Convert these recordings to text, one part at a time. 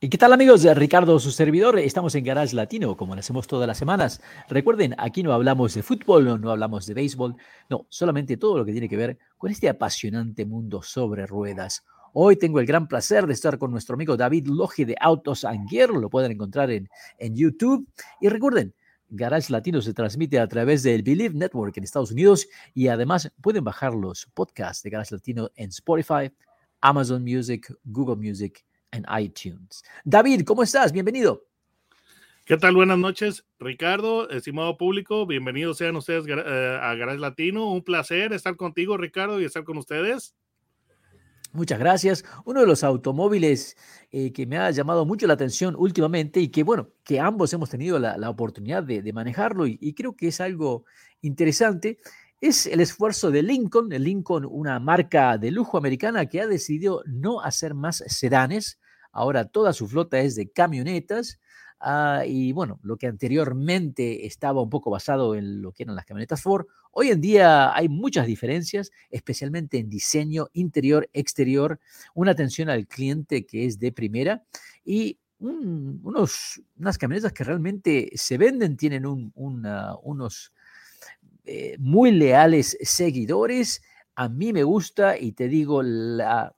¿Y qué tal amigos? Ricardo, su servidor. Estamos en Garage Latino, como lo hacemos todas las semanas. Recuerden, aquí no hablamos de fútbol, no hablamos de béisbol, no, solamente todo lo que tiene que ver con este apasionante mundo sobre ruedas. Hoy tengo el gran placer de estar con nuestro amigo David Loge de Autos Anguer, lo pueden encontrar en, en YouTube. Y recuerden, Garage Latino se transmite a través del Believe Network en Estados Unidos y además pueden bajar los podcasts de Garage Latino en Spotify, Amazon Music, Google Music en iTunes. David, ¿cómo estás? Bienvenido. ¿Qué tal? Buenas noches, Ricardo, estimado público. Bienvenidos sean ustedes eh, a Garage Latino. Un placer estar contigo, Ricardo, y estar con ustedes. Muchas gracias. Uno de los automóviles eh, que me ha llamado mucho la atención últimamente y que, bueno, que ambos hemos tenido la, oportunidad de, manejarlo y, y, creo que es algo interesante, es el esfuerzo de Lincoln, Lincoln, una marca de lujo americana que ha decidido no hacer más sedanes. Ahora toda su flota es de camionetas. Ah, y bueno, lo que anteriormente estaba un poco basado en lo que eran las camionetas Ford, hoy en día hay muchas diferencias, especialmente en diseño interior, exterior, una atención al cliente que es de primera y unos, unas camionetas que realmente se venden, tienen unos eh, muy leales seguidores. A mí me gusta y te digo, la,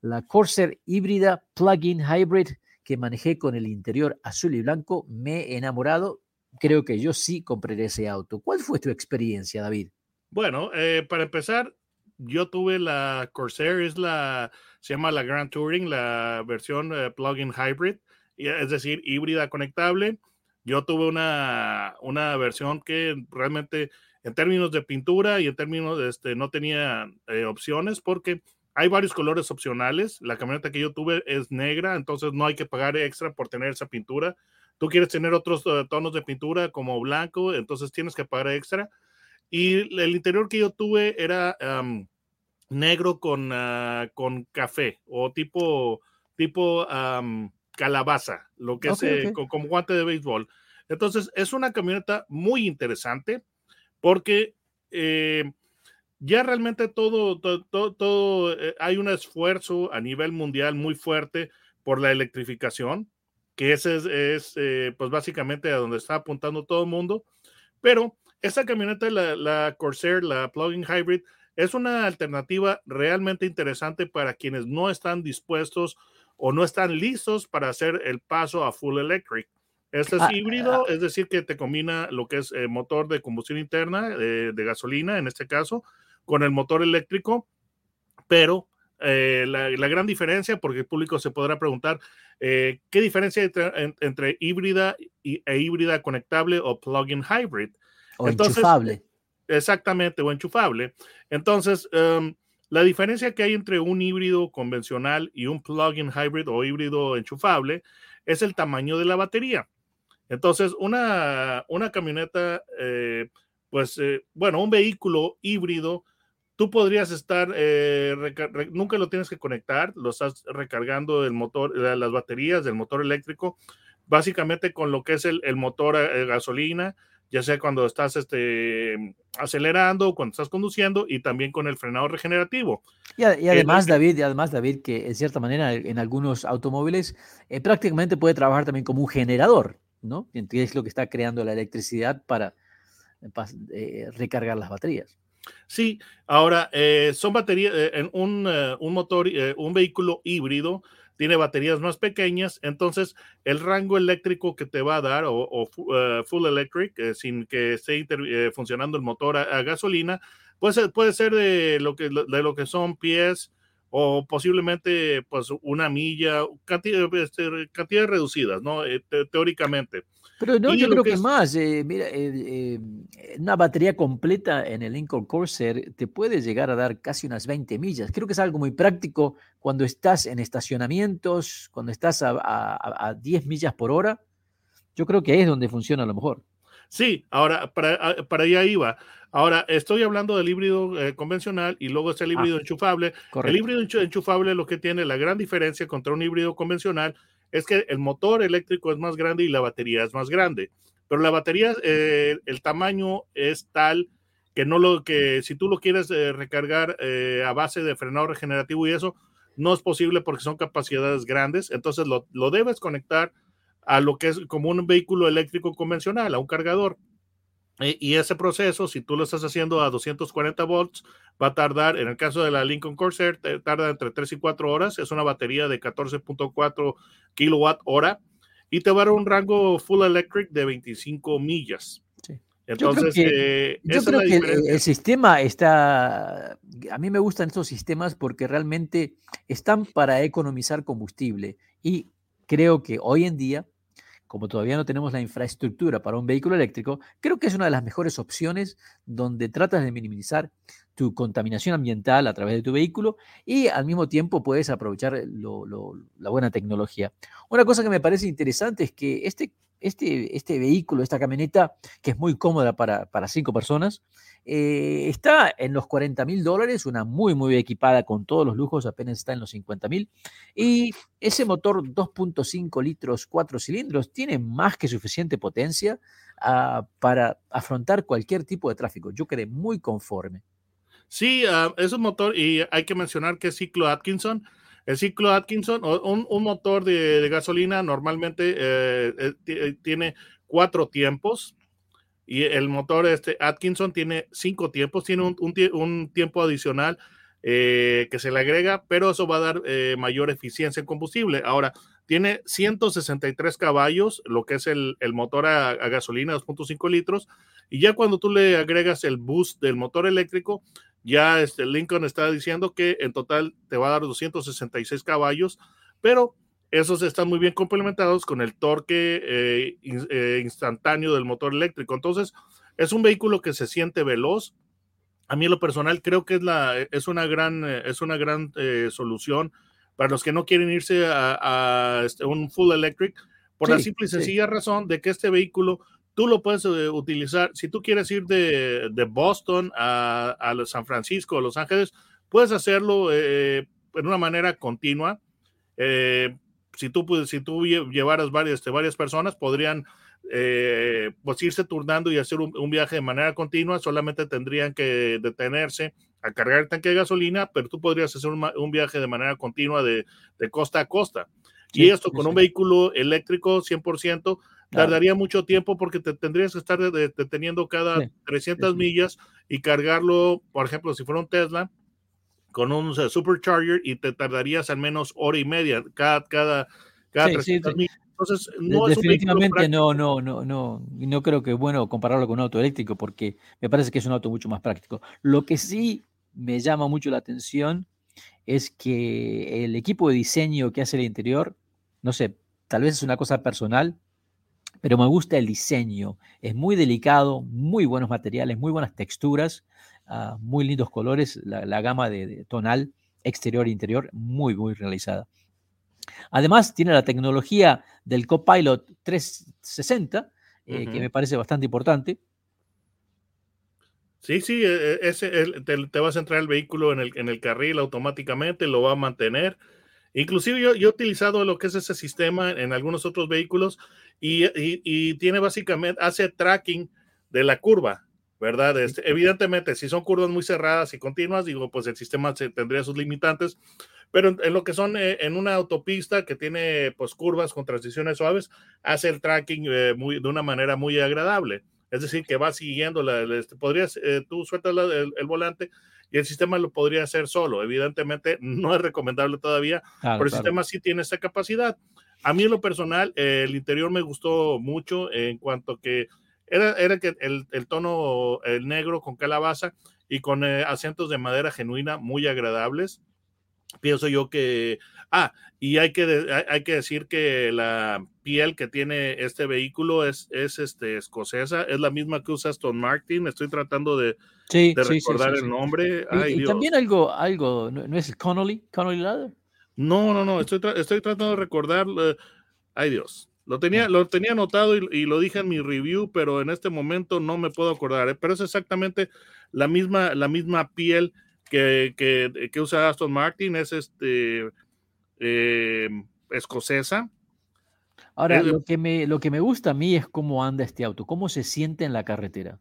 la Corsair híbrida plug-in hybrid que manejé con el interior azul y blanco, me he enamorado. Creo que yo sí compraré ese auto. ¿Cuál fue tu experiencia, David? Bueno, eh, para empezar, yo tuve la Corsair, es la, se llama la Grand Touring, la versión eh, plug-in hybrid, es decir, híbrida conectable. Yo tuve una, una versión que realmente en términos de pintura y en términos de este, no tenía eh, opciones porque hay varios colores opcionales. La camioneta que yo tuve es negra, entonces no hay que pagar extra por tener esa pintura. Tú quieres tener otros eh, tonos de pintura como blanco, entonces tienes que pagar extra. Y el interior que yo tuve era negro con, ah, con café o tipo, tipo calabaza, lo que es eh, como guante de béisbol. Entonces es una camioneta muy interesante porque eh, ya realmente todo, todo, todo, eh, hay un esfuerzo a nivel mundial muy fuerte por la electrificación, que ese es, eh, pues básicamente a donde está apuntando todo el mundo, pero esta camioneta, la, la Corsair, la plug-in hybrid, es una alternativa realmente interesante para quienes no están dispuestos o no están listos para hacer el paso a full electric. Este es ah, híbrido, ah. es decir, que te combina lo que es eh, motor de combustión interna, eh, de gasolina en este caso, con el motor eléctrico, pero eh, la, gran diferencia, porque el público se podrá preguntar, ¿qué diferencia entre, entre híbrida y, e híbrida conectable o plug-in hybrid? O enchufable. Exactamente, o enchufable. Entonces, em, la diferencia que hay entre un híbrido convencional y un plug-in hybrid o híbrido enchufable es el tamaño de la batería. Entonces, una, una camioneta, eh, pues, eh, bueno, un vehículo híbrido, tú podrías estar, eh, nunca lo tienes que conectar, lo estás recargando el motor, las baterías del motor eléctrico, básicamente con lo que es el, motor gasolina, ya sea cuando estás este, acelerando, cuando estás conduciendo y también con el frenado regenerativo. Y, además, David, y además, David, que en cierta manera en algunos automóviles prácticamente puede trabajar también como un generador. ¿No? Es lo que está creando la electricidad para, eh, recargar las baterías. Sí, ahora eh, son baterías, eh, en un, motor, un vehículo híbrido tiene baterías más pequeñas, entonces el rango eléctrico que te va a dar o, full electric, sin que esté funcionando el motor a, gasolina, puede ser, puede ser de lo que, de lo que son pies, o posiblemente pues una milla, cantidad, este, cantidades reducidas, ¿no? Eh, teóricamente. Pero no, yo creo que, más, eh, mira, eh, una batería completa en el Lincoln Corsair te puede llegar a dar casi unas 20 millas. Creo que es algo muy práctico cuando estás en estacionamientos, cuando estás a, a, 10 millas por hora. Yo creo que ahí es donde funciona a lo mejor. Sí, ahora para, ah, para allá iba. Ahora, estoy hablando del híbrido eh, convencional y luego está el híbrido enchufable. El híbrido enchufable lo que tiene la gran diferencia contra un híbrido convencional es que el motor eléctrico es más grande y la batería es más grande. Pero la batería, eh, el tamaño es tal que no lo que si tú lo quieres eh, recargar a base de frenado regenerativo y eso, no es posible porque son capacidades grandes. Entonces lo, lo debes conectar a lo que es como un vehículo eléctrico convencional, a un cargador. E, y ese proceso, si tú lo estás haciendo a 240 volts, va a tardar, en el caso de la Lincoln Corsair, tarda entre 3 y 4 horas. Es una batería de 14.4 kilowatt hora y te va a dar un rango full electric de 25 millas. Entonces, yo creo que, el, sistema está, a mí me gustan estos sistemas porque realmente están para economizar combustible y creo que hoy en día como todavía no tenemos la infraestructura para un vehículo eléctrico, creo que es una de las mejores opciones donde tratas de minimizar tu contaminación ambiental a través de tu vehículo y al mismo tiempo puedes aprovechar la buena tecnología. Una cosa que me parece interesante es que este, este, este vehículo, esta camioneta, que es muy cómoda para, para cinco personas, eh, está en los 40 mil dólares, una muy, muy equipada con todos los lujos, apenas está en los 50 mil. Y ese motor 2.5 litros, 4 cilindros, tiene más que suficiente potencia ah, para afrontar cualquier tipo de tráfico. Yo quedé muy conforme. Sí, uh, es un motor y hay que mencionar que es ciclo Atkinson. El ciclo Atkinson, un, un motor de, gasolina normalmente eh, eh, tiene cuatro tiempos, y el motor este Atkinson tiene cinco tiempos, tiene un, tiempo adicional eh, que se le agrega, pero eso va a dar eh, mayor eficiencia en combustible. Ahora, tiene 163 caballos, lo que es el, motor a, gasolina 2.5 litros, y ya cuando tú le agregas el boost del motor eléctrico, ya este Lincoln está diciendo que en total te va a dar 266 caballos, pero esos están muy bien complementados con el torque eh, eh, instantáneo del motor eléctrico. Entonces, es un vehículo que se siente veloz. A mí, en lo personal, creo que es, la, es una gran, eh, es una gran solución para los que no quieren irse a, este, un full electric, por la simple y sencilla razón de que este vehículo tú lo puedes utilizar. Si tú quieres ir de, Boston a, San Francisco, a Los Ángeles, puedes hacerlo en una manera continua si tú, si tú llevaras varias, este, varias personas, podrían eh, pues irse turnando y hacer un, viaje de manera continua, solamente tendrían que detenerse a cargar el tanque de gasolina, pero tú podrías hacer un, viaje de manera continua de, costa a costa. y esto con un vehículo eléctrico 100% tardaría mucho tiempo porque te tendrías que estar deteniendo cada 300 millas y cargarlo, por ejemplo, si fuera un Tesla, con un supercharger y te tardarías al menos hora y media cada, cada, cada Entonces, no definitivamente no, no, no, no, no creo que es bueno compararlo con un auto eléctrico porque me parece que es un auto mucho más práctico. Lo que sí me llama mucho la atención es que el equipo de diseño que hace el interior, no sé, tal vez es una cosa personal, pero me gusta el diseño. Es muy delicado, muy buenos materiales, muy buenas texturas muy lindos colores, la, gama de, tonal exterior e interior, muy, muy realizada. Además, tiene la tecnología del Copilot 360, eh, que me parece bastante importante. Sí, sí, e, e, ese, te, vas a entrar el vehículo en el, en el carril automáticamente, lo va a mantener. Inclusive yo, he utilizado lo que es ese sistema en algunos otros vehículos y, y tiene básicamente, hace tracking de la curva. ¿verdad? Este, evidentemente, si son curvas muy cerradas y continuas, digo, pues el sistema tendría sus limitantes, pero en, lo que son eh, en una autopista que tiene pues curvas con transiciones suaves, hace el tracking eh, muy, de una manera muy agradable. Es decir, que va siguiendo, la, este, podrías, eh, tú sueltas el, volante y el sistema lo podría hacer solo. Evidentemente, no es recomendable todavía, pero el sistema sí tiene esa capacidad. A mí en lo personal, el interior me gustó mucho en cuanto que era, era que el, el, tono, el negro con calabaza y con eh, acentos de madera genuina muy agradables. Pienso yo que, ah, y hay que, hay que decir que la piel que tiene este vehículo es, es este, escocesa, es la misma que usa Aston Martin. Estoy tratando de, de recordar el nombre. y, también algo, algo, ¿no, es Connolly? ¿Connolly Leather? No, no, no, estoy, estoy tratando de recordar. ay Dios, Lo tenía, lo tenía anotado y, lo dije en mi review, pero en este momento no me puedo acordar. ¿eh? Pero es exactamente la misma, la misma piel que, que, usa Aston Martin, es este eh, escocesa. Ahora, lo, que me, lo que me gusta a mí es cómo anda este auto, cómo se siente en la carretera.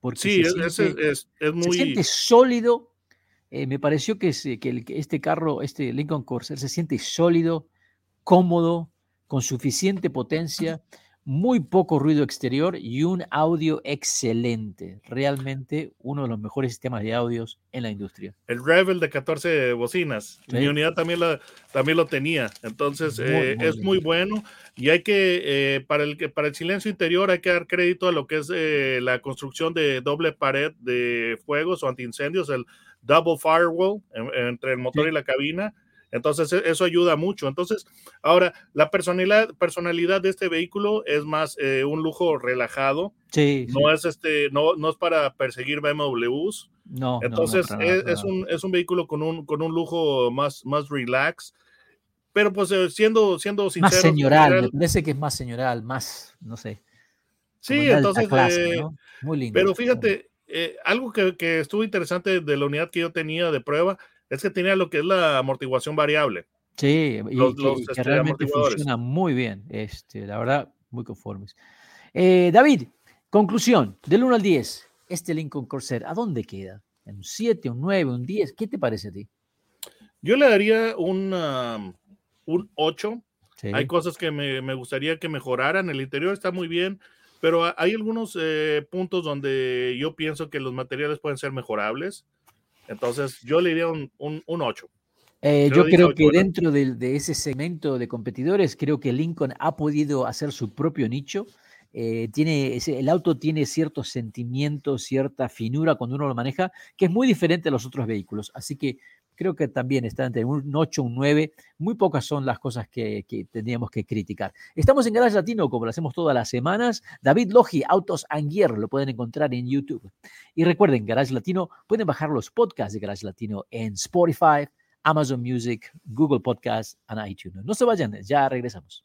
Porque sí, es, es, muy... Se siente sólido. Eh, me pareció que, que, este carro, este Lincoln Corsair, se siente sólido, cómodo, con suficiente potencia, muy poco ruido exterior y un audio excelente. Realmente uno de los mejores sistemas de audios en la industria. El Rebel de 14 bocinas. Mi unidad también, la, también lo tenía. Entonces eh, es muy bueno. Y hay que, eh, para, el, para el silencio interior, hay que dar crédito a lo que es eh, la construcción de doble pared de fuegos o antiincendios, el double firewall entre el motor y la cabina entonces, e, eso ayuda mucho. Entonces, ahora, la personalidad, personalidad de este vehículo es más eh, un lujo relajado. Sí. No es este, no, no es para perseguir BMWs. No. Entonces, es, un, es un vehículo con un, con un lujo más, más relax. Pero pues eh, siendo, siendo sincero. Más señoral, me parece que es más señoral, más, no sé. Sí, entonces. Eh, Muy lindo. Pero fíjate, algo que, que estuvo interesante de la unidad que yo tenía de prueba es que tenía lo que es la amortiguación variable. Sí, y, que, este, realmente funciona muy bien. Este, la verdad, muy conformes. Eh, David, conclusión, del 1 al 10, este Lincoln Corsair, ¿a dónde queda? ¿En un 7, un 9, un 10? ¿Qué te parece a ti? Yo le daría un, un 8. Hay cosas que me, me, gustaría que mejoraran. El interior está muy bien, pero hay algunos eh, puntos donde yo pienso que los materiales pueden ser mejorables. Entonces, yo le diría un, un, 8. Eh, yo, creo que dentro de, ese segmento de competidores, creo que Lincoln ha podido hacer su propio nicho. Eh, tiene, el auto tiene ciertos sentimientos, cierta finura cuando uno lo maneja, que es muy diferente a los otros vehículos. Así que creo que también está entre un 8 un 9. Muy pocas son las cosas que, tendríamos que criticar. Estamos en Garage Latino, como lo hacemos todas las semanas. David Logi, Autos Anguier, lo pueden encontrar en YouTube. Y recuerden, Garage Latino, pueden bajar los podcasts de Garage Latino en Spotify, Amazon Music, Google Podcasts y iTunes. No se vayan, ya regresamos.